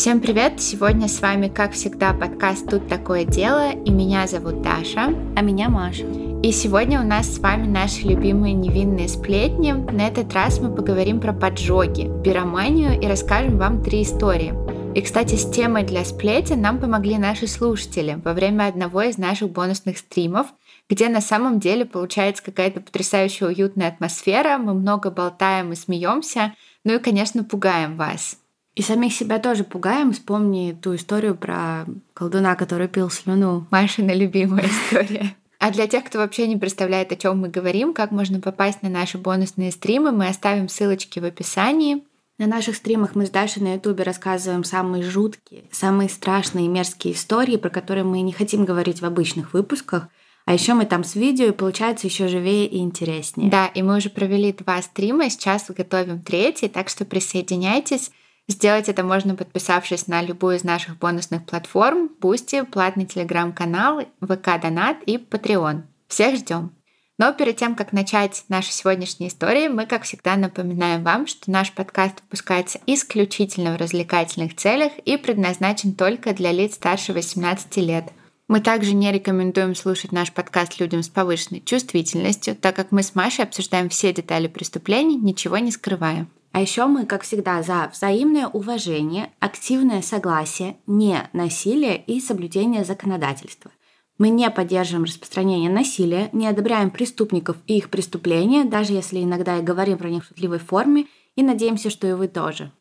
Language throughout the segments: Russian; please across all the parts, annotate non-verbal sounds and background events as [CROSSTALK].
Всем привет! Сегодня с вами, как всегда, подкаст «Тут такое дело» и меня зовут Даша. А меня Маша. И сегодня у нас с вами наши любимые невинные сплетни. На этот раз мы поговорим про поджоги, пироманию и расскажем вам три истории. И, кстати, с темой для сплетен нам помогли наши слушатели во время одного из наших бонусных стримов, где на самом деле получается какая-то потрясающая уютная атмосфера, мы много болтаем и смеемся, ну и, конечно, пугаем вас. И самих себя тоже пугаем. Вспомни ту историю про колдуна, который пил слюну. Машина любимая история. [LAUGHS] А для тех, кто вообще не представляет, о чем мы говорим, как можно попасть на наши бонусные стримы, мы оставим ссылочки в описании. На наших стримах мы с Дашей на Ютубе рассказываем самые жуткие, самые страшные и мерзкие истории, про которые мы не хотим говорить в обычных выпусках. А еще мы там с видео, и получается еще живее и интереснее. Да, и мы уже провели два стрима, сейчас готовим третий, так что присоединяйтесь. Сделать это можно, подписавшись на любую из наших бонусных платформ, Boosty, платный телеграм-канал, ВК Донат и Patreon. Всех ждем! Но перед тем, как начать наши сегодняшние истории, мы, как всегда, напоминаем вам, что наш подкаст выпускается исключительно в развлекательных целях и предназначен только для лиц старше 18 лет. Мы также не рекомендуем слушать наш подкаст людям с повышенной чувствительностью, так как мы с Машей обсуждаем все детали преступлений, ничего не скрывая. А еще мы, как всегда, за взаимное уважение, активное согласие, не насилие и соблюдение законодательства. Мы не поддерживаем распространение насилия, не одобряем преступников и их преступления, даже если иногда и говорим про них в шутливой форме, и надеемся, что и вы тоже.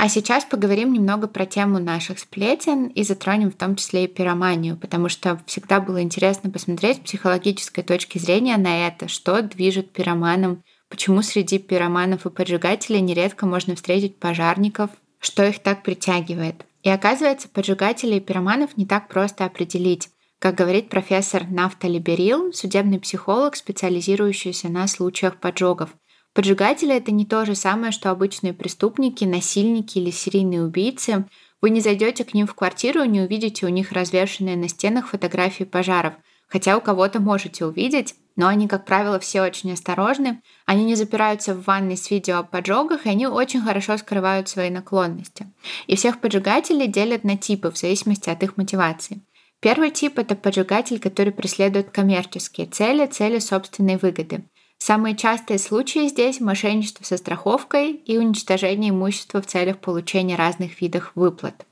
А сейчас поговорим немного про тему наших сплетен и затронем в том числе и пироманию, потому что всегда было интересно посмотреть с психологической точки зрения на это, что движет пироманом почему среди пироманов и поджигателей нередко можно встретить пожарников, что их так притягивает. И оказывается, поджигателей и пироманов не так просто определить. Как говорит профессор Нафтали Берил, судебный психолог, специализирующийся на случаях поджогов. Поджигатели — это не то же самое, что обычные преступники, насильники или серийные убийцы. Вы не зайдете к ним в квартиру и не увидите у них развешенные на стенах фотографии пожаров — Хотя у кого-то можете увидеть, но они, как правило, все очень осторожны. Они не запираются в ванной с видео о поджогах, и они очень хорошо скрывают свои наклонности. И всех поджигателей делят на типы в зависимости от их мотивации. Первый тип — это поджигатель, который преследует коммерческие цели, цели собственной выгоды. Самые частые случаи здесь — мошенничество со страховкой и уничтожение имущества в целях получения разных видов выплат.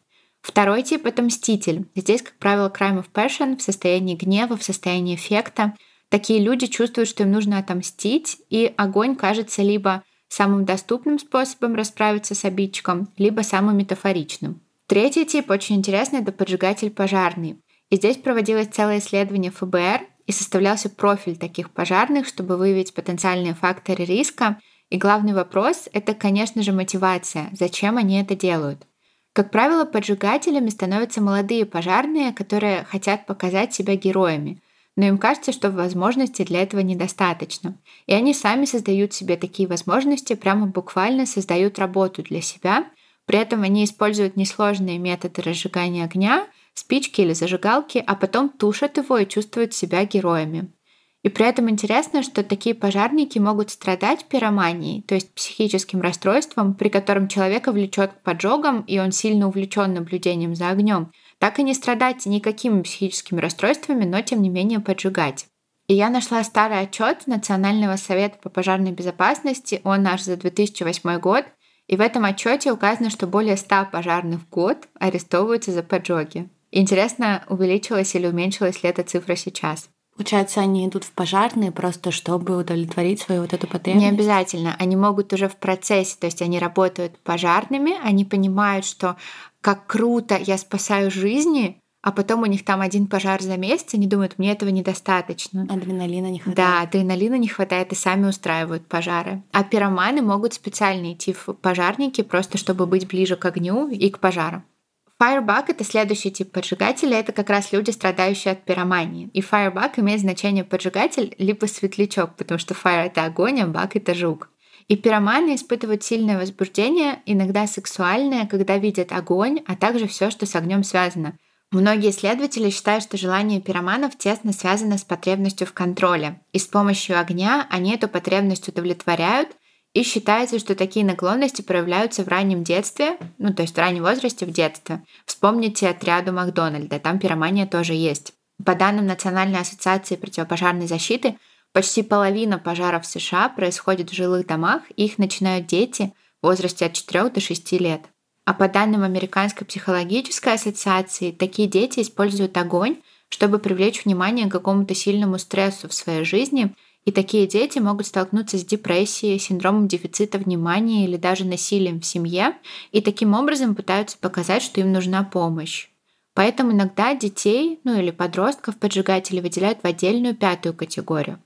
Второй тип — это мститель. Здесь, как правило, crime of passion в состоянии гнева, в состоянии эффекта. Такие люди чувствуют, что им нужно отомстить, и огонь кажется либо самым доступным способом расправиться с обидчиком, либо самым метафоричным. Третий тип очень интересный — это поджигатель пожарный. И здесь проводилось целое исследование ФБР, и составлялся профиль таких пожарных, чтобы выявить потенциальные факторы риска. И главный вопрос — это, конечно же, мотивация. Зачем они это делают? Как правило, поджигателями становятся молодые пожарные, которые хотят показать себя героями, но им кажется, что возможностей для этого недостаточно. И они сами создают себе такие возможности, прямо буквально создают работу для себя. При этом они используют несложные методы разжигания огня, спички или зажигалки, а потом тушат его и чувствуют себя героями. И при этом интересно, что такие пожарники могут страдать пироманией, то есть психическим расстройством, при котором человека влечет к поджогам, и он сильно увлечен наблюдением за огнем, так и не страдать никакими психическими расстройствами, но тем не менее поджигать. И я нашла старый отчет Национального совета по пожарной безопасности, он наш за 2008 год, и в этом отчете указано, что более 100 пожарных в год арестовываются за поджоги. Интересно, увеличилась или уменьшилась ли эта цифра сейчас? Получается, они идут в пожарные просто, чтобы удовлетворить свою вот эту потребность? Не обязательно. Они могут уже в процессе, то есть они работают пожарными, они понимают, что как круто, я спасаю жизни, а потом у них там один пожар за месяц, они думают, мне этого недостаточно. Адреналина не хватает. Да, адреналина не хватает, и сами устраивают пожары. А пироманы могут специально идти в пожарники, просто чтобы быть ближе к огню и к пожарам. Firebug — это следующий тип поджигателя, это как раз люди, страдающие от пиромании. И Firebug имеет значение поджигатель либо светлячок, потому что fire — это огонь, а bug — это жук. И пироманы испытывают сильное возбуждение, иногда сексуальное, когда видят огонь, а также все, что с огнем связано. Многие исследователи считают, что желание пироманов тесно связано с потребностью в контроле, и с помощью огня они эту потребность удовлетворяют, И считается, что такие наклонности проявляются в раннем детстве, ну то есть в раннем возрасте в детстве. Вспомните отряду Макдональда, там пиромания тоже есть. По данным Национальной ассоциации противопожарной защиты, почти половина пожаров в США происходит в жилых домах, и их начинают дети в возрасте от 4 до 6 лет. А по данным Американской психологической ассоциации, такие дети используют огонь, чтобы привлечь внимание к какому-то сильному стрессу в своей жизни, и такие дети могут столкнуться с депрессией, синдромом дефицита внимания или даже насилием в семье, и таким образом пытаются показать, что им нужна помощь. Поэтому иногда детей, ну или подростков поджигатели выделяют в отдельную пятую категорию.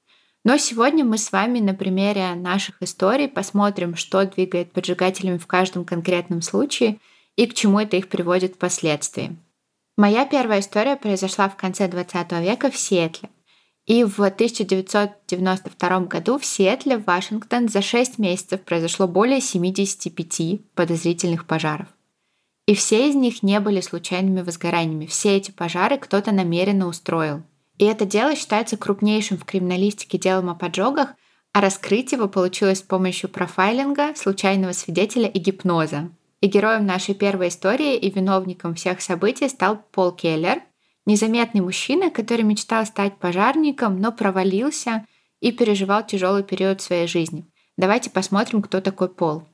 Но сегодня мы с вами на примере наших историй посмотрим, что двигает поджигателями в каждом конкретном случае и к чему это их приводит впоследствии. Моя первая история произошла в конце 20 века в Сиэтле. И в 1992 году в Сиэтле, Вашингтон, за 6 месяцев произошло более 75 подозрительных пожаров. И все из них не были случайными возгораниями. Все эти пожары кто-то намеренно устроил. И это дело считается крупнейшим в криминалистике делом о поджогах, а раскрыть его получилось с помощью профайлинга, случайного свидетеля и гипноза. И героем нашей первой истории и виновником всех событий стал Пол Келлер, незаметный мужчина, который мечтал стать пожарником, но провалился и переживал тяжелый период своей жизни. Давайте посмотрим, кто такой Пол.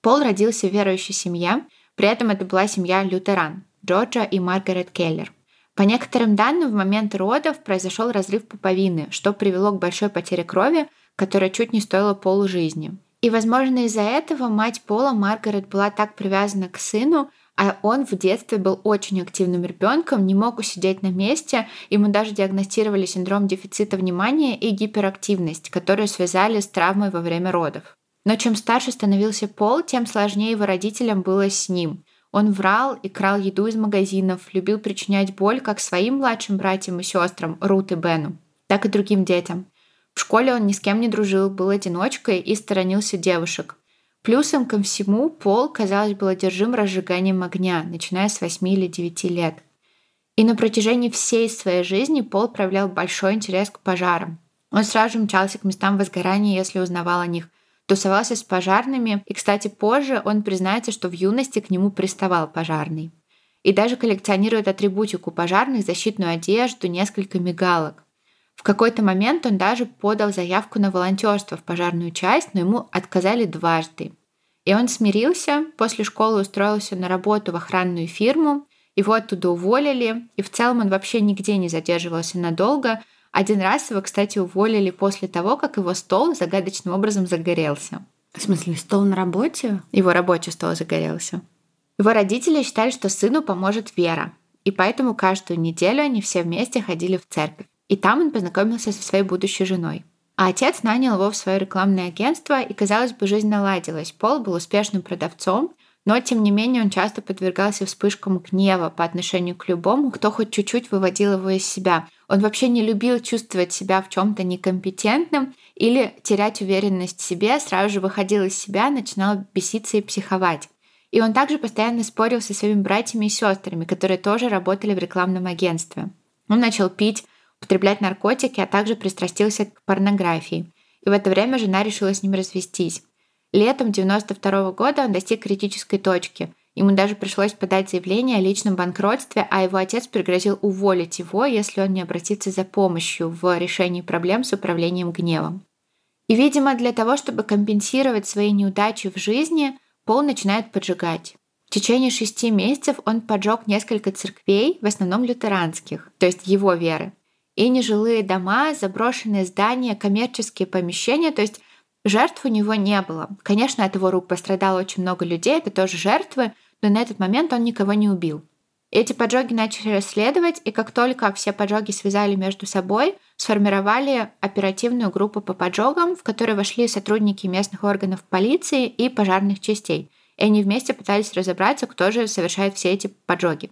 Пол родился в верующей семье, при этом это была семья лютеран, Джорджа и Маргарет Келлер – по некоторым данным, в момент родов произошел разрыв пуповины, что привело к большой потере крови, которая чуть не стоила полжизни. И, возможно, из-за этого мать Пола, Маргарет, была так привязана к сыну, а он в детстве был очень активным ребенком, не мог усидеть на месте, ему даже диагностировали синдром дефицита внимания и гиперактивность, которые связали с травмой во время родов. Но чем старше становился Пол, тем сложнее его родителям было с ним. Он врал и крал еду из магазинов, любил причинять боль как своим младшим братьям и сестрам, Рут и Бену, так и другим детям. В школе он ни с кем не дружил, был одиночкой и сторонился девушек. Плюсом ко всему Пол, казалось, был одержим разжиганием огня, начиная с 8 или 9 лет. И на протяжении всей своей жизни Пол проявлял большой интерес к пожарам. Он сразу мчался к местам возгорания, если узнавал о них – тусовался с пожарными, и, кстати, позже он признается, что в юности к нему приставал пожарный. И даже коллекционирует атрибутику пожарных, защитную одежду, несколько мигалок. В какой-то момент он даже подал заявку на волонтерство в пожарную часть, но ему отказали дважды. И он смирился, после школы устроился на работу в охранную фирму, его оттуда уволили, и в целом он вообще нигде не задерживался надолго, один раз его, кстати, уволили после того, как его стол загадочным образом загорелся. В смысле, стол на работе? Его рабочий стол загорелся. Его родители считали, что сыну поможет Вера, и поэтому каждую неделю они все вместе ходили в церковь. И там он познакомился со своей будущей женой. А отец нанял его в свое рекламное агентство, и, казалось бы, жизнь наладилась. Пол был успешным продавцом, но, тем не менее, он часто подвергался вспышкам гнева по отношению к любому, кто хоть чуть-чуть выводил его из себя. Он вообще не любил чувствовать себя в чем-то некомпетентным или терять уверенность в себе, сразу же выходил из себя, начинал беситься и психовать. И он также постоянно спорил со своими братьями и сестрами, которые тоже работали в рекламном агентстве. Он начал пить, употреблять наркотики, а также пристрастился к порнографии. И в это время жена решила с ним развестись. Летом 92 года он достиг критической точки. Ему даже пришлось подать заявление о личном банкротстве, а его отец пригрозил уволить его, если он не обратится за помощью в решении проблем с управлением гневом. И, видимо, для того, чтобы компенсировать свои неудачи в жизни, Пол начинает поджигать. В течение шести месяцев он поджег несколько церквей, в основном лютеранских, то есть его веры, и нежилые дома, заброшенные здания, коммерческие помещения, то есть Жертв у него не было. Конечно, от его рук пострадало очень много людей, это тоже жертвы, но на этот момент он никого не убил. Эти поджоги начали расследовать, и как только все поджоги связали между собой, сформировали оперативную группу по поджогам, в которой вошли сотрудники местных органов полиции и пожарных частей. И они вместе пытались разобраться, кто же совершает все эти поджоги.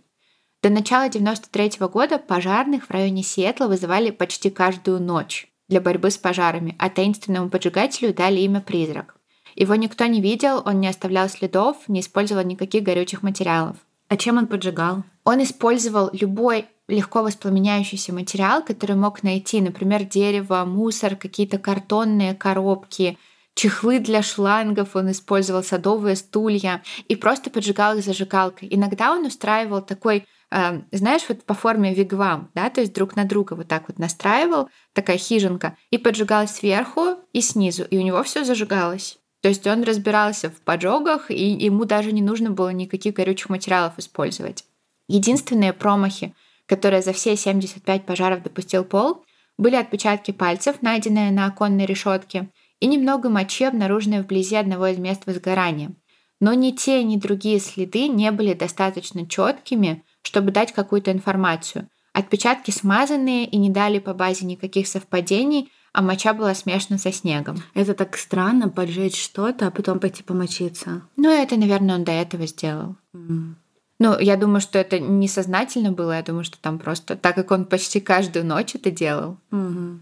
До начала 1993 года пожарных в районе Сиэтла вызывали почти каждую ночь для борьбы с пожарами, а таинственному поджигателю дали имя «Призрак». Его никто не видел, он не оставлял следов, не использовал никаких горючих материалов. А чем он поджигал? Он использовал любой легко воспламеняющийся материал, который мог найти, например, дерево, мусор, какие-то картонные коробки, чехлы для шлангов, он использовал садовые стулья и просто поджигал их зажигалкой. Иногда он устраивал такой э, знаешь, вот по форме вигвам, да, то есть друг на друга вот так вот настраивал, такая хижинка, и поджигал сверху и снизу, и у него все зажигалось. То есть он разбирался в поджогах, и ему даже не нужно было никаких горючих материалов использовать. Единственные промахи, которые за все 75 пожаров допустил Пол, были отпечатки пальцев, найденные на оконной решетке, и немного мочи, обнаруженной вблизи одного из мест возгорания. Но ни те, ни другие следы не были достаточно четкими, чтобы дать какую-то информацию. Отпечатки смазанные и не дали по базе никаких совпадений, а моча была смешана со снегом. Это так странно, поджечь что-то, а потом пойти помочиться. Ну, это, наверное, он до этого сделал. Mm. Ну, я думаю, что это несознательно было, я думаю, что там просто, так как он почти каждую ночь это делал. Mm-hmm.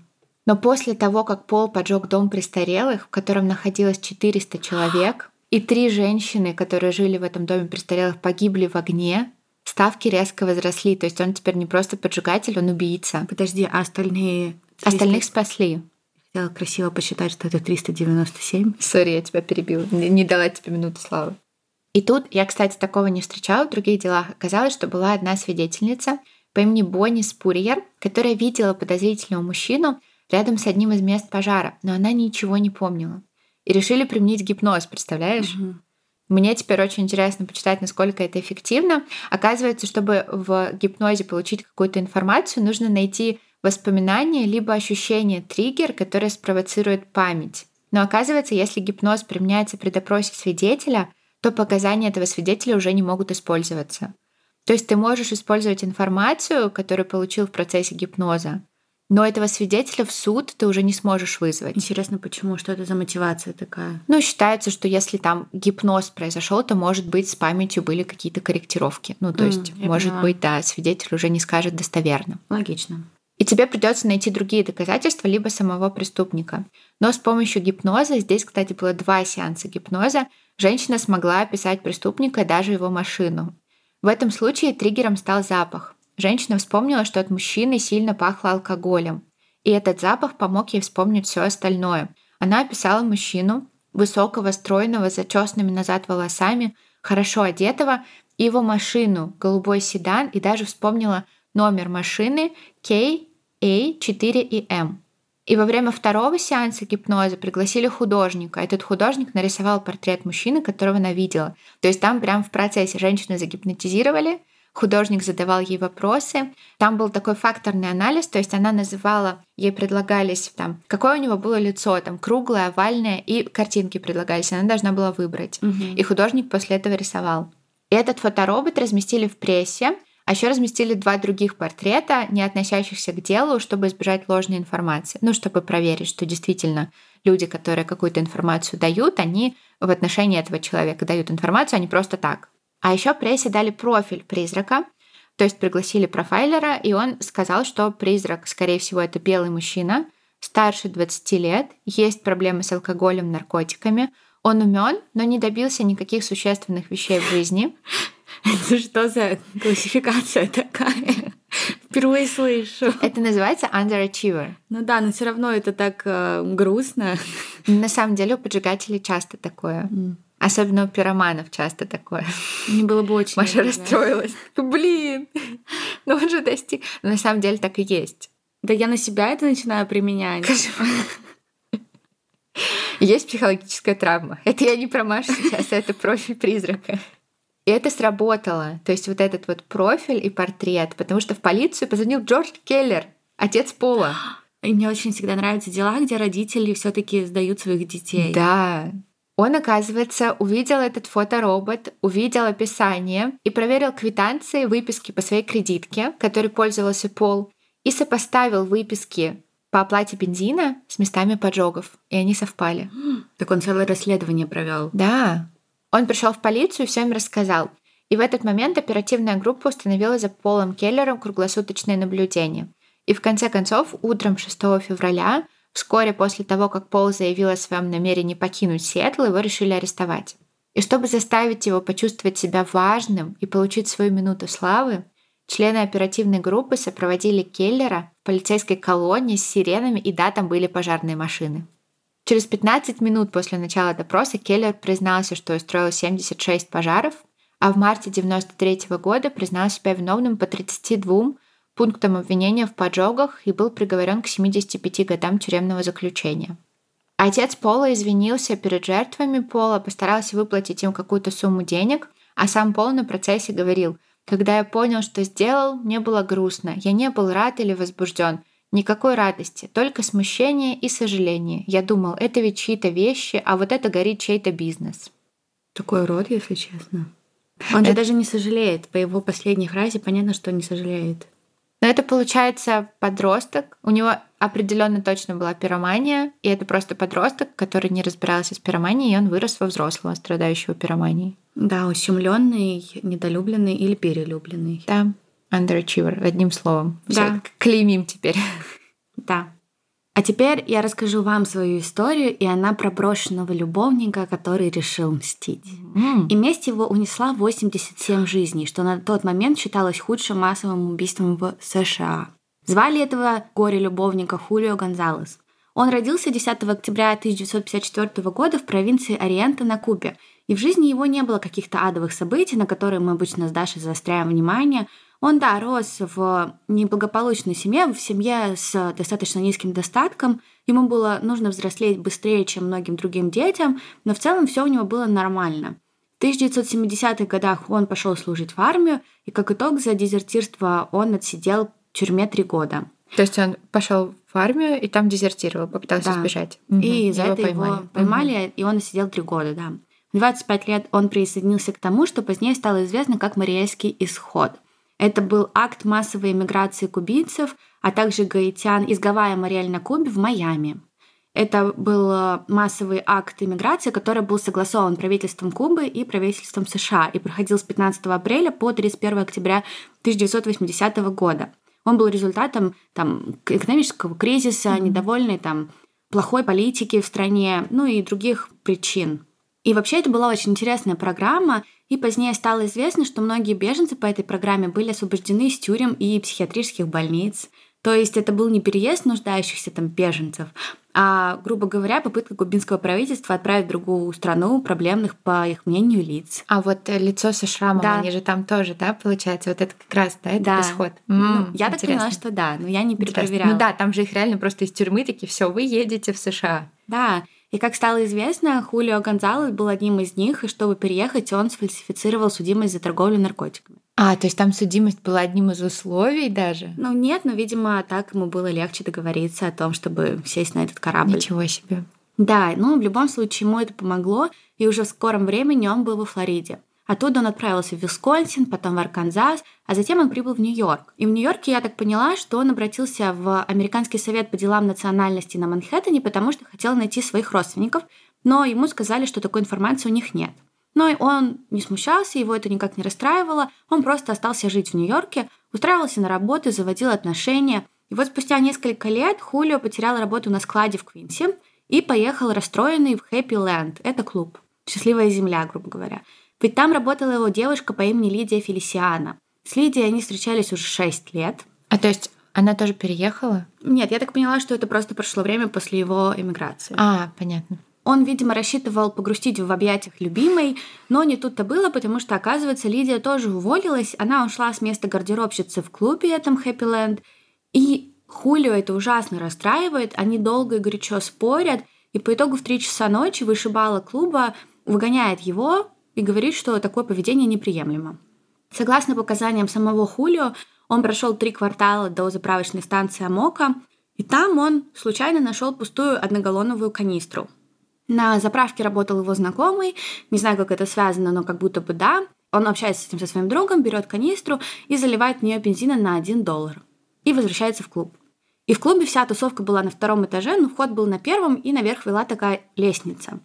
Но после того, как Пол поджег дом престарелых, в котором находилось 400 человек, и три женщины, которые жили в этом доме престарелых, погибли в огне, ставки резко возросли. То есть он теперь не просто поджигатель, он убийца. Подожди, а остальные... 300... Остальных спасли. Хотела красиво посчитать, что это 397. Сори, я тебя перебила. Не дала тебе минуту славы. И тут я, кстати, такого не встречала в других делах. Оказалось, что была одна свидетельница по имени Бонни Спурьер, которая видела подозрительного мужчину рядом с одним из мест пожара, но она ничего не помнила. И решили применить гипноз, представляешь? Угу. Мне теперь очень интересно почитать, насколько это эффективно. Оказывается, чтобы в гипнозе получить какую-то информацию, нужно найти воспоминание либо ощущение триггер, которое спровоцирует память. Но оказывается, если гипноз применяется при допросе свидетеля, то показания этого свидетеля уже не могут использоваться. То есть ты можешь использовать информацию, которую получил в процессе гипноза, но этого свидетеля в суд ты уже не сможешь вызвать. Интересно, почему? Что это за мотивация такая? Ну, считается, что если там гипноз произошел, то, может быть, с памятью были какие-то корректировки. Ну, то mm, есть, может поняла. быть, да, свидетель уже не скажет достоверно. Логично. И тебе придется найти другие доказательства, либо самого преступника. Но с помощью гипноза, здесь, кстати, было два сеанса гипноза, женщина смогла описать преступника даже его машину. В этом случае триггером стал запах. Женщина вспомнила, что от мужчины сильно пахло алкоголем. И этот запах помог ей вспомнить все остальное. Она описала мужчину, высокого, стройного, зачесанными назад волосами, хорошо одетого, и его машину, голубой седан, и даже вспомнила номер машины KA4 и M. И во время второго сеанса гипноза пригласили художника. Этот художник нарисовал портрет мужчины, которого она видела. То есть там прямо в процессе женщины загипнотизировали, художник задавал ей вопросы. Там был такой факторный анализ, то есть она называла, ей предлагались там, какое у него было лицо, там круглое, овальное, и картинки предлагались, она должна была выбрать. Угу. И художник после этого рисовал. И этот фоторобот разместили в прессе, а еще разместили два других портрета, не относящихся к делу, чтобы избежать ложной информации. Ну, чтобы проверить, что действительно люди, которые какую-то информацию дают, они в отношении этого человека дают информацию, а не просто так. А еще прессе дали профиль призрака, то есть пригласили профайлера, и он сказал, что призрак, скорее всего, это белый мужчина, старше 20 лет, есть проблемы с алкоголем, наркотиками, он умен, но не добился никаких существенных вещей в жизни. Это что за классификация такая? Впервые слышу. Это называется underachiever. Ну да, но все равно это так э, грустно. На самом деле у поджигателей часто такое. Mm. Особенно у пироманов часто такое. Мне было бы очень Маша расстроилась. Блин, ну он же достиг. Но на самом деле так и есть. Да я на себя это начинаю применять. Есть психологическая травма. Это я не про Машу сейчас, это профиль призрака. И это сработало. То есть вот этот вот профиль и портрет. Потому что в полицию позвонил Джордж Келлер, отец Пола. И мне очень всегда нравятся дела, где родители все таки сдают своих детей. Да, он, оказывается, увидел этот фоторобот, увидел описание и проверил квитанции, выписки по своей кредитке, которой пользовался Пол, и сопоставил выписки по оплате бензина с местами поджогов, и они совпали. [GASPS] Так он целое расследование провел. Да. Он пришел в полицию и все им рассказал. И в этот момент оперативная группа установила за Полом Келлером круглосуточное наблюдение. И в конце концов, утром 6 февраля Вскоре после того, как Пол заявил о своем намерении покинуть Сиэтл, его решили арестовать. И чтобы заставить его почувствовать себя важным и получить свою минуту славы, члены оперативной группы сопроводили Келлера в полицейской колонне с сиренами, и да, там были пожарные машины. Через 15 минут после начала допроса Келлер признался, что устроил 76 пожаров, а в марте 1993 года признал себя виновным по 32 пунктам обвинения в поджогах и был приговорен к 75 годам тюремного заключения. Отец Пола извинился перед жертвами Пола, постарался выплатить им какую-то сумму денег, а сам Пол на процессе говорил, «Когда я понял, что сделал, мне было грустно. Я не был рад или возбужден. Никакой радости, только смущение и сожаление. Я думал, это ведь чьи-то вещи, а вот это горит чей-то бизнес». Такой род, если честно. [LAUGHS] Он же даже не сожалеет. По его последней фразе понятно, что он не сожалеет. Но это получается подросток. У него определенно точно была пиромания, и это просто подросток, который не разбирался с пироманией, и он вырос во взрослого, страдающего пироманией. Да, ущемленный, недолюбленный или перелюбленный. Да, underachiever, одним словом. Да. клеймим теперь. [LAUGHS] Да. А теперь я расскажу вам свою историю, и она про брошенного любовника, который решил мстить. Mm. И месть его унесла 87 жизней, что на тот момент считалось худшим массовым убийством в США. Звали этого горе-любовника Хулио Гонзалес. Он родился 10 октября 1954 года в провинции Ориента на Кубе, и в жизни его не было каких-то адовых событий, на которые мы обычно с Дашей заостряем внимание – он, да, рос в неблагополучной семье, в семье с достаточно низким достатком. Ему было нужно взрослеть быстрее, чем многим другим детям, но в целом все у него было нормально. В 1970-х годах он пошел служить в армию, и как итог за дезертирство он отсидел в тюрьме три года. То есть он пошел в армию и там дезертировал, попытался да. сбежать. И угу. за его это поймали. его поймали, угу. и он отсидел три года, да. В 25 лет он присоединился к тому, что позднее стало известно как Мариэльский исход – это был акт массовой эмиграции кубинцев, а также гаитян из Гавайи Мариэль на Кубе в Майами. Это был э, массовый акт иммиграции, который был согласован правительством Кубы и правительством США и проходил с 15 апреля по 31 октября 1980 года. Он был результатом там, экономического кризиса, mm-hmm. недовольной там, плохой политики в стране, ну и других причин. И вообще это была очень интересная программа, и позднее стало известно, что многие беженцы по этой программе были освобождены из тюрем и психиатрических больниц. То есть это был не переезд нуждающихся там беженцев, а, грубо говоря, попытка кубинского правительства отправить в другую страну проблемных, по их мнению, лиц. А вот э, лицо со шрамом, да. они же там тоже, да, получается? Вот это как раз, да, это да. исход. Ну, я так поняла, что да, но я не перепроверяла. Ну да, там же их реально просто из тюрьмы такие, все, вы едете в США. Да, и как стало известно, Хулио Гонзалес был одним из них, и чтобы переехать, он сфальсифицировал судимость за торговлю наркотиками. А, то есть там судимость была одним из условий даже? Ну нет, но, видимо, так ему было легче договориться о том, чтобы сесть на этот корабль. Ничего себе. Да, ну в любом случае ему это помогло, и уже в скором времени он был во Флориде. Оттуда он отправился в Висконсин, потом в Арканзас, а затем он прибыл в Нью-Йорк. И в Нью-Йорке я так поняла, что он обратился в Американский совет по делам национальности на Манхэттене, потому что хотел найти своих родственников, но ему сказали, что такой информации у них нет. Но он не смущался, его это никак не расстраивало, он просто остался жить в Нью-Йорке, устраивался на работу, заводил отношения. И вот спустя несколько лет Хулио потерял работу на складе в Квинсе и поехал расстроенный в Хэппи Ленд. Это клуб. Счастливая земля, грубо говоря. Ведь там работала его девушка по имени Лидия Фелисиана. С Лидией они встречались уже 6 лет. А то есть она тоже переехала? Нет, я так поняла, что это просто прошло время после его эмиграции. А, понятно. Он, видимо, рассчитывал погрустить в объятиях любимой, но не тут-то было, потому что, оказывается, Лидия тоже уволилась. Она ушла с места гардеробщицы в клубе этом Хэппиленд. И Хулио это ужасно расстраивает. Они долго и горячо спорят. И по итогу в 3 часа ночи вышибала клуба выгоняет его, и говорит, что такое поведение неприемлемо. Согласно показаниям самого Хулио, он прошел три квартала до заправочной станции Амока, и там он случайно нашел пустую одногаллоновую канистру. На заправке работал его знакомый, не знаю, как это связано, но как будто бы да. Он общается с этим со своим другом, берет канистру и заливает в нее бензина на 1 доллар. И возвращается в клуб. И в клубе вся тусовка была на втором этаже, но вход был на первом, и наверх вела такая лестница.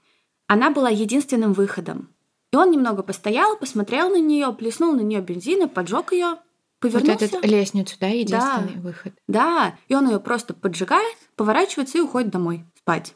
Она была единственным выходом. И он немного постоял, посмотрел на нее, плеснул на нее бензин, поджег ее, повернулся. Вот эту лестницу, да, единственный да, выход. Да, и он ее просто поджигает, поворачивается и уходит домой спать.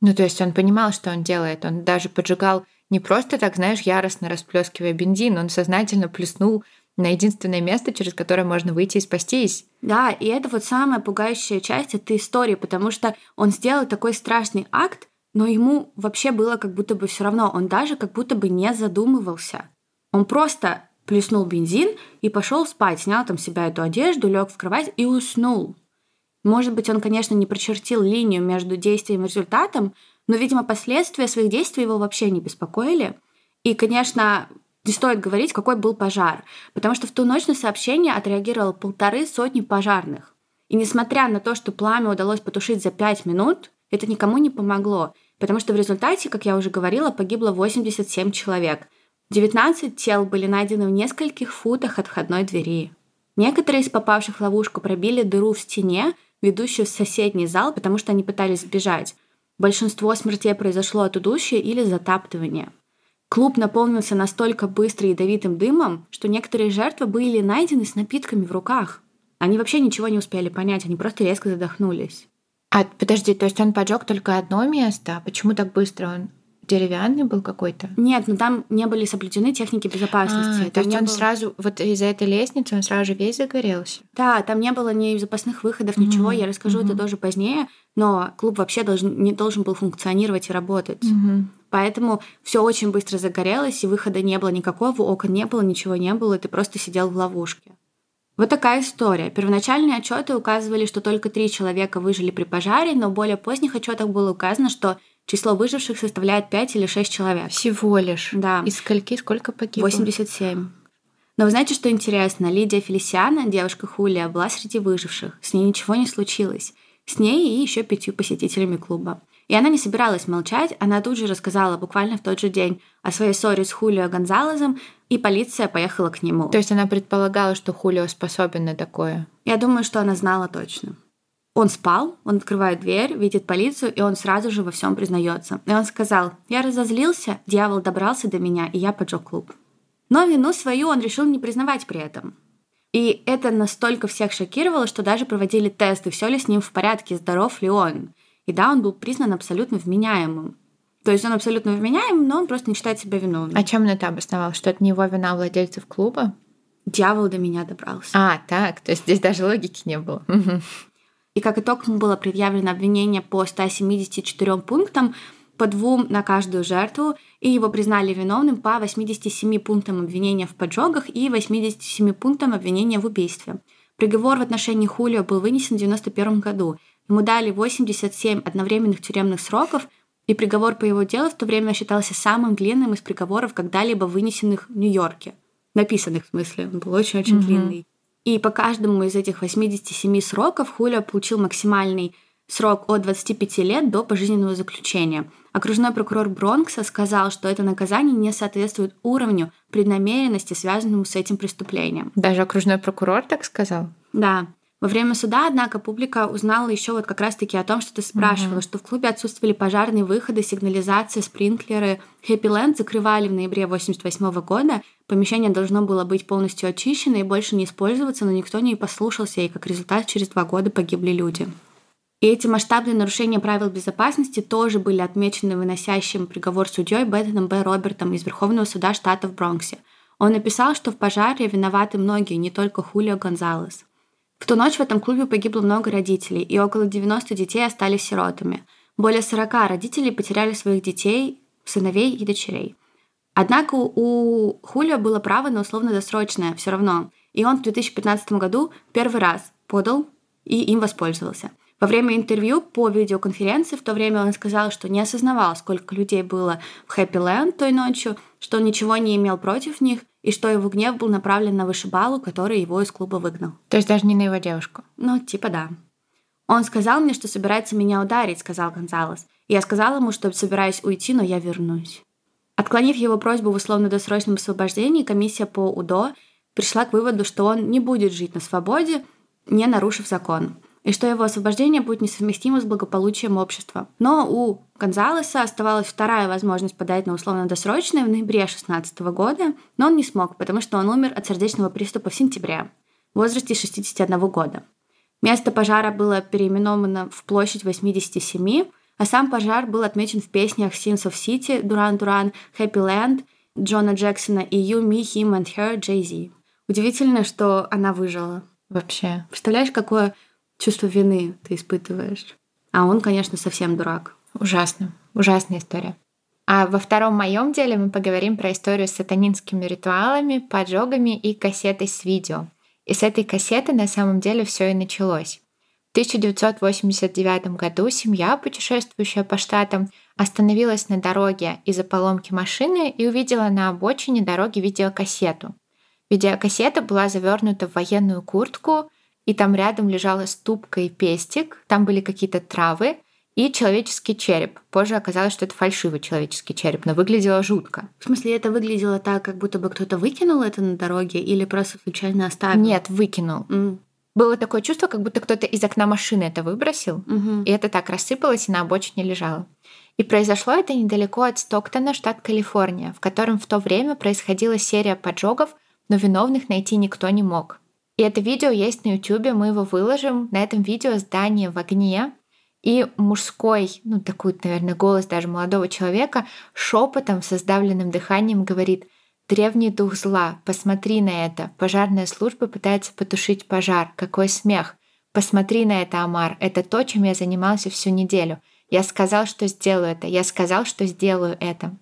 Ну, то есть он понимал, что он делает. Он даже поджигал не просто так, знаешь, яростно расплескивая бензин, он сознательно плеснул на единственное место, через которое можно выйти и спастись. Да, и это вот самая пугающая часть этой истории, потому что он сделал такой страшный акт, но ему вообще было как будто бы все равно. Он даже как будто бы не задумывался. Он просто плеснул бензин и пошел спать, снял там себя эту одежду, лег в кровать и уснул. Может быть, он, конечно, не прочертил линию между действием и результатом, но, видимо, последствия своих действий его вообще не беспокоили. И, конечно, не стоит говорить, какой был пожар, потому что в ту ночь на сообщение отреагировало полторы сотни пожарных. И несмотря на то, что пламя удалось потушить за пять минут, это никому не помогло, потому что в результате, как я уже говорила, погибло 87 человек. 19 тел были найдены в нескольких футах от входной двери. Некоторые из попавших в ловушку пробили дыру в стене, ведущую в соседний зал, потому что они пытались сбежать. Большинство смертей произошло от удушья или затаптывания. Клуб наполнился настолько быстро ядовитым дымом, что некоторые жертвы были найдены с напитками в руках. Они вообще ничего не успели понять, они просто резко задохнулись. А подожди, то есть он поджег только одно место? А почему так быстро он деревянный был какой-то? Нет, но там не были соблюдены техники безопасности. А, то есть он было... сразу, вот из-за этой лестницы он сразу же весь загорелся? Да, там не было ни запасных выходов, ничего. Угу, Я расскажу угу. это тоже позднее. Но клуб вообще должен, не должен был функционировать и работать. Угу. Поэтому все очень быстро загорелось, и выхода не было никакого, окон не было, ничего не было, и ты просто сидел в ловушке. Вот такая история. Первоначальные отчеты указывали, что только три человека выжили при пожаре, но в более поздних отчетах было указано, что число выживших составляет 5 или 6 человек. Всего лишь? Да. Из скольки сколько погибло? 87. Но вы знаете, что интересно? Лидия Фелисиана, девушка Хулия, была среди выживших. С ней ничего не случилось. С ней и еще пятью посетителями клуба. И она не собиралась молчать, она тут же рассказала буквально в тот же день о своей ссоре с Хулио Гонзалезом, и полиция поехала к нему. То есть она предполагала, что Хулио способен на такое? Я думаю, что она знала точно. Он спал, он открывает дверь, видит полицию, и он сразу же во всем признается. И он сказал, я разозлился, дьявол добрался до меня, и я поджег клуб. Но вину свою он решил не признавать при этом. И это настолько всех шокировало, что даже проводили тесты, все ли с ним в порядке, здоров ли он. И да, он был признан абсолютно вменяемым. То есть он абсолютно вменяем, но он просто не считает себя виновным. А чем он это обосновал? Что это не его вина владельцев клуба? Дьявол до меня добрался. А, так, то есть здесь даже логики не было. И как итог ему было предъявлено обвинение по 174 пунктам, по двум на каждую жертву, и его признали виновным по 87 пунктам обвинения в поджогах и 87 пунктам обвинения в убийстве. Приговор в отношении Хулио был вынесен в 1991 году. Ему дали 87 одновременных тюремных сроков, и приговор по его делу в то время считался самым длинным из приговоров, когда-либо вынесенных в Нью-Йорке. Написанных, в смысле, он был очень-очень mm-hmm. длинный. И по каждому из этих 87 сроков Хулио получил максимальный срок от 25 лет до пожизненного заключения. Окружной прокурор Бронкса сказал, что это наказание не соответствует уровню преднамеренности, связанному с этим преступлением. Даже окружной прокурор так сказал? Да. Во время суда, однако, публика узнала еще вот как раз-таки о том, что ты спрашивала, угу. что в клубе отсутствовали пожарные выходы, сигнализация, спринклеры. Хэппи Ленд закрывали в ноябре 1988 года. Помещение должно было быть полностью очищено и больше не использоваться, но никто не послушался, и как результат через два года погибли люди. И эти масштабные нарушения правил безопасности тоже были отмечены выносящим приговор судьей Беттоном Б. Робертом из Верховного суда штата в Бронксе. Он написал, что в пожаре виноваты многие, не только Хулио Гонзалес. В ту ночь в этом клубе погибло много родителей, и около 90 детей остались сиротами. Более 40 родителей потеряли своих детей, сыновей и дочерей. Однако у Хулио было право на условно-досрочное все равно, и он в 2015 году первый раз подал и им воспользовался. Во время интервью по видеоконференции в то время он сказал, что не осознавал, сколько людей было в Хэппи Ленд той ночью, что он ничего не имел против них, и что его гнев был направлен на вышибалу, который его из клуба выгнал. То есть даже не на его девушку? Ну, типа да. Он сказал мне, что собирается меня ударить, сказал Гонзалес. И я сказала ему, что собираюсь уйти, но я вернусь. Отклонив его просьбу в условно-досрочном освобождении, комиссия по УДО пришла к выводу, что он не будет жить на свободе, не нарушив закон и что его освобождение будет несовместимо с благополучием общества. Но у Гонзалеса оставалась вторая возможность подать на условно-досрочное в ноябре 2016 года, но он не смог, потому что он умер от сердечного приступа в сентябре в возрасте 61 года. Место пожара было переименовано в площадь 87, а сам пожар был отмечен в песнях Sins of City, Duran Duran, Happy Land, Джона Джексона и You, Me, Him and Her, Jay-Z. Удивительно, что она выжила. Вообще. Представляешь, какое чувство вины ты испытываешь. А он, конечно, совсем дурак. Ужасно. Ужасная история. А во втором моем деле мы поговорим про историю с сатанинскими ритуалами, поджогами и кассетой с видео. И с этой кассеты на самом деле все и началось. В 1989 году семья, путешествующая по штатам, остановилась на дороге из-за поломки машины и увидела на обочине дороги видеокассету. Видеокассета была завернута в военную куртку, и там рядом лежала ступка и пестик, там были какие-то травы и человеческий череп. Позже оказалось, что это фальшивый человеческий череп, но выглядело жутко. В смысле, это выглядело так, как будто бы кто-то выкинул это на дороге или просто случайно оставил? Нет, выкинул. Mm. Было такое чувство, как будто кто-то из окна машины это выбросил, угу. и это так рассыпалось и на обочине лежало. И произошло это недалеко от Стоктона, штат Калифорния, в котором в то время происходила серия поджогов, но виновных найти никто не мог. И это видео есть на YouTube, мы его выложим. На этом видео здание в огне, и мужской, ну такой, наверное, голос даже молодого человека шепотом со сдавленным дыханием говорит «Древний дух зла, посмотри на это. Пожарная служба пытается потушить пожар. Какой смех. Посмотри на это, Амар. Это то, чем я занимался всю неделю. Я сказал, что сделаю это. Я сказал, что сделаю это».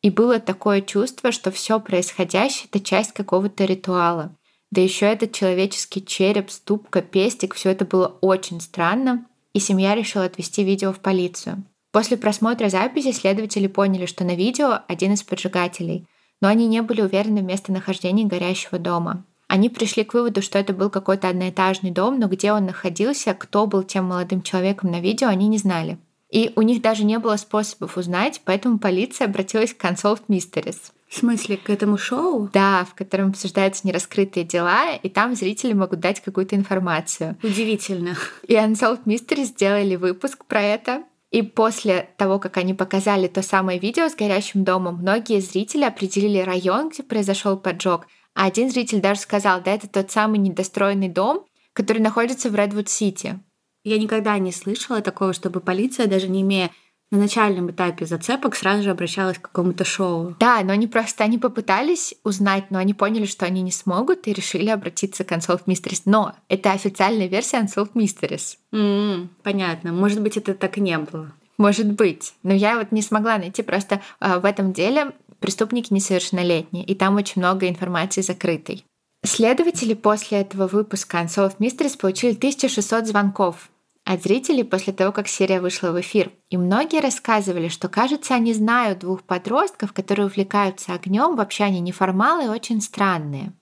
И было такое чувство, что все происходящее — это часть какого-то ритуала. Да еще этот человеческий череп, ступка, пестик, все это было очень странно, и семья решила отвести видео в полицию. После просмотра записи следователи поняли, что на видео один из поджигателей, но они не были уверены в местонахождении горящего дома. Они пришли к выводу, что это был какой-то одноэтажный дом, но где он находился, кто был тем молодым человеком на видео, они не знали. И у них даже не было способов узнать, поэтому полиция обратилась к Unsolved Mysteries. В смысле, к этому шоу? Да, в котором обсуждаются нераскрытые дела, и там зрители могут дать какую-то информацию. Удивительно. И Unsolved Mysteries сделали выпуск про это. И после того, как они показали то самое видео с горящим домом, многие зрители определили район, где произошел поджог. А один зритель даже сказал, да, это тот самый недостроенный дом, который находится в Редвуд-Сити. Я никогда не слышала такого, чтобы полиция, даже не имея на начальном этапе зацепок сразу же обращалась к какому-то шоу. Да, но они просто они попытались узнать, но они поняли, что они не смогут и решили обратиться к Unsolved Mysteries. Но это официальная версия Unsolved Mysteries. Mm, понятно. Может быть, это так и не было. Может быть. Но я вот не смогла найти. Просто э, в этом деле преступники несовершеннолетние, и там очень много информации закрытой. Следователи после этого выпуска Unsolved Mysteries получили 1600 звонков от зрителей после того, как серия вышла в эфир. И многие рассказывали, что, кажется, они знают двух подростков, которые увлекаются огнем, вообще они неформалы и очень странные.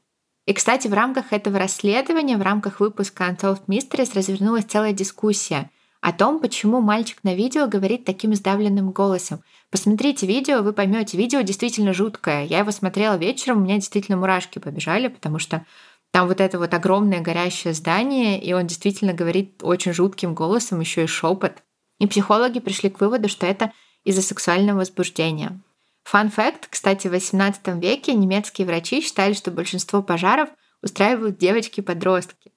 И, кстати, в рамках этого расследования, в рамках выпуска Unsolved Mysteries развернулась целая дискуссия о том, почему мальчик на видео говорит таким сдавленным голосом. Посмотрите видео, вы поймете, видео действительно жуткое. Я его смотрела вечером, у меня действительно мурашки побежали, потому что там вот это вот огромное горящее здание, и он действительно говорит очень жутким голосом, еще и шепот. И психологи пришли к выводу, что это из-за сексуального возбуждения. Фан факт, кстати, в XVIII веке немецкие врачи считали, что большинство пожаров устраивают девочки-подростки.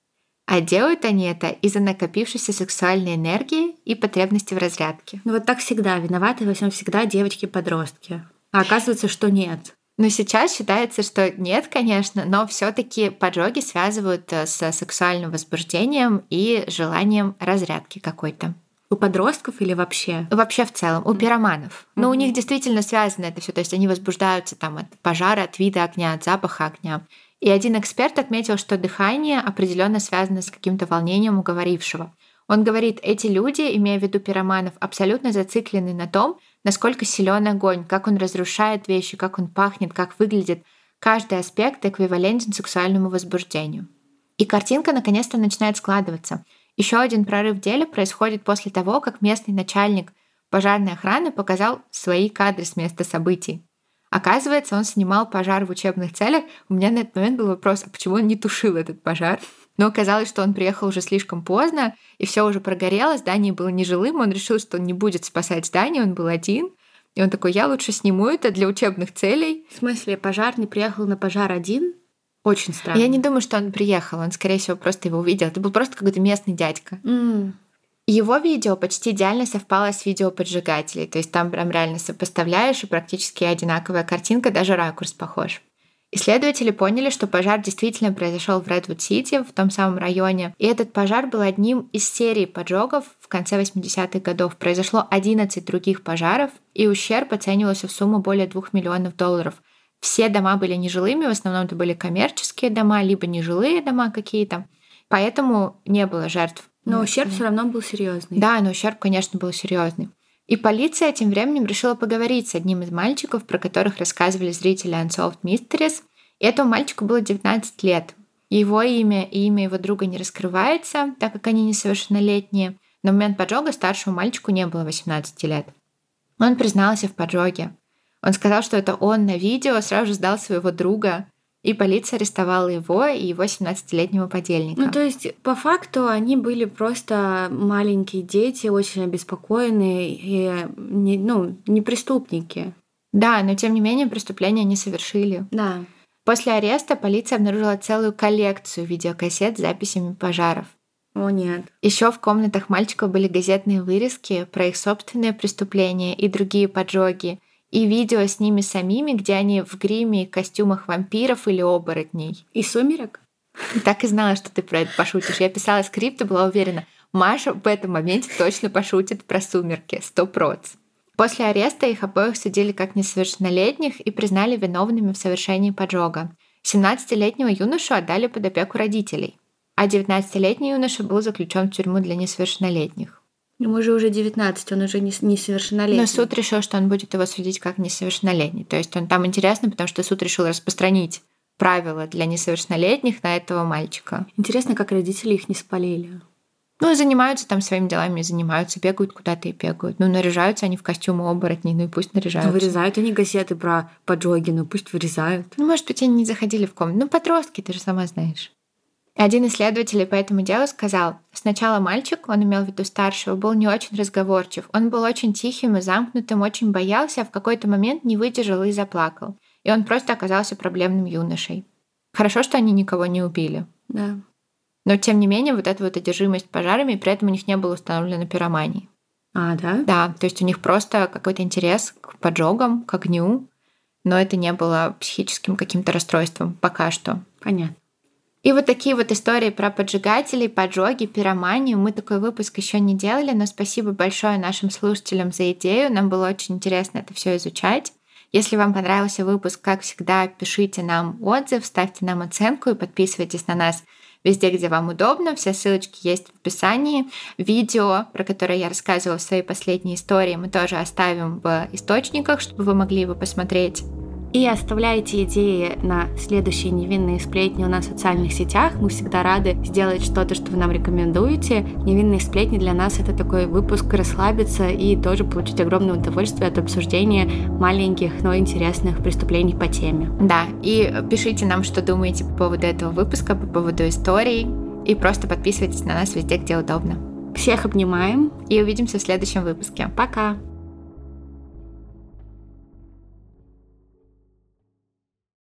А делают они это из-за накопившейся сексуальной энергии и потребности в разрядке. Ну вот так всегда. Виноваты во всем всегда девочки-подростки. А оказывается, что нет. Но сейчас считается, что нет, конечно, но все-таки поджоги связывают э, с сексуальным возбуждением и желанием разрядки какой-то. У подростков или вообще? Вообще в целом, у пироманов. Mm-hmm. Но у них действительно связано это все, то есть они возбуждаются там от пожара, от вида огня, от запаха огня. И один эксперт отметил, что дыхание определенно связано с каким-то волнением у говорившего. Он говорит, эти люди, имея в виду пироманов, абсолютно зациклены на том, насколько силен огонь, как он разрушает вещи, как он пахнет, как выглядит. Каждый аспект эквивалентен сексуальному возбуждению. И картинка наконец-то начинает складываться. Еще один прорыв в деле происходит после того, как местный начальник пожарной охраны показал свои кадры с места событий. Оказывается, он снимал пожар в учебных целях. У меня на этот момент был вопрос, а почему он не тушил этот пожар? Но оказалось, что он приехал уже слишком поздно, и все уже прогорело, здание было нежилым, он решил, что он не будет спасать здание, он был один. И он такой, я лучше сниму это для учебных целей. В смысле, пожарный приехал на пожар один? Очень странно. Я не думаю, что он приехал, он, скорее всего, просто его увидел. Это был просто какой-то местный дядька. Mm. Его видео почти идеально совпало с видео поджигателей, то есть там прям реально сопоставляешь, и практически одинаковая картинка, даже ракурс похож. Исследователи поняли, что пожар действительно произошел в Редвуд-Сити, в том самом районе. И этот пожар был одним из серий поджогов в конце 80-х годов. Произошло 11 других пожаров, и ущерб оценивался в сумму более 2 миллионов долларов. Все дома были нежилыми, в основном это были коммерческие дома, либо нежилые дома какие-то. Поэтому не было жертв. Но ущерб все равно был серьезный. Да, но ущерб, конечно, был серьезный. И полиция тем временем решила поговорить с одним из мальчиков, про которых рассказывали зрители Unsolved Mysteries. И этому мальчику было 19 лет. Его имя и имя его друга не раскрывается, так как они несовершеннолетние. На момент поджога старшему мальчику не было 18 лет. Он признался в поджоге. Он сказал, что это он на видео сразу же сдал своего друга, и полиция арестовала его и его 17-летнего подельника. Ну, то есть, по факту, они были просто маленькие дети, очень обеспокоенные и не, ну, не преступники. Да, но тем не менее преступления не совершили. Да. После ареста полиция обнаружила целую коллекцию видеокассет с записями пожаров. О нет. Еще в комнатах мальчиков были газетные вырезки про их собственные преступления и другие поджоги, и видео с ними самими, где они в гриме и костюмах вампиров или оборотней. И сумерек? Так и знала, что ты про это пошутишь. Я писала скрипт и была уверена, Маша в этом моменте точно пошутит про сумерки, сто проц. После ареста их обоих судили как несовершеннолетних и признали виновными в совершении поджога. 17-летнего юношу отдали под опеку родителей, а 19-летний юноша был заключен в тюрьму для несовершеннолетних. Ему же уже 19, он уже несовершеннолетний. Но суд решил, что он будет его судить как несовершеннолетний. То есть он там интересно, потому что суд решил распространить правила для несовершеннолетних на этого мальчика. Интересно, как родители их не спалили. Ну, занимаются там своими делами, занимаются, бегают куда-то и бегают. Ну, наряжаются они в костюмы оборотней, ну и пусть наряжаются. Ну, вырезают они газеты про поджоги, ну пусть вырезают. Ну, может быть, они не заходили в комнату. Ну, подростки, ты же сама знаешь. Один исследователь по этому делу сказал, сначала мальчик, он имел в виду старшего, был не очень разговорчив. Он был очень тихим и замкнутым, очень боялся, а в какой-то момент не выдержал и заплакал. И он просто оказался проблемным юношей. Хорошо, что они никого не убили. Да. Но, тем не менее, вот эта вот одержимость пожарами, при этом у них не было установлено пиромании. А, да? Да, то есть у них просто какой-то интерес к поджогам, к огню, но это не было психическим каким-то расстройством пока что. Понятно. И вот такие вот истории про поджигателей, поджоги, пироманию. Мы такой выпуск еще не делали, но спасибо большое нашим слушателям за идею. Нам было очень интересно это все изучать. Если вам понравился выпуск, как всегда, пишите нам отзыв, ставьте нам оценку и подписывайтесь на нас везде, где вам удобно. Все ссылочки есть в описании. Видео, про которое я рассказывала в своей последней истории, мы тоже оставим в источниках, чтобы вы могли его посмотреть. И оставляйте идеи на следующие невинные сплетни у нас в социальных сетях. Мы всегда рады сделать что-то, что вы нам рекомендуете. Невинные сплетни для нас это такой выпуск расслабиться и тоже получить огромное удовольствие от обсуждения маленьких, но интересных преступлений по теме. Да, и пишите нам, что думаете по поводу этого выпуска, по поводу историй. И просто подписывайтесь на нас везде, где удобно. Всех обнимаем и увидимся в следующем выпуске. Пока!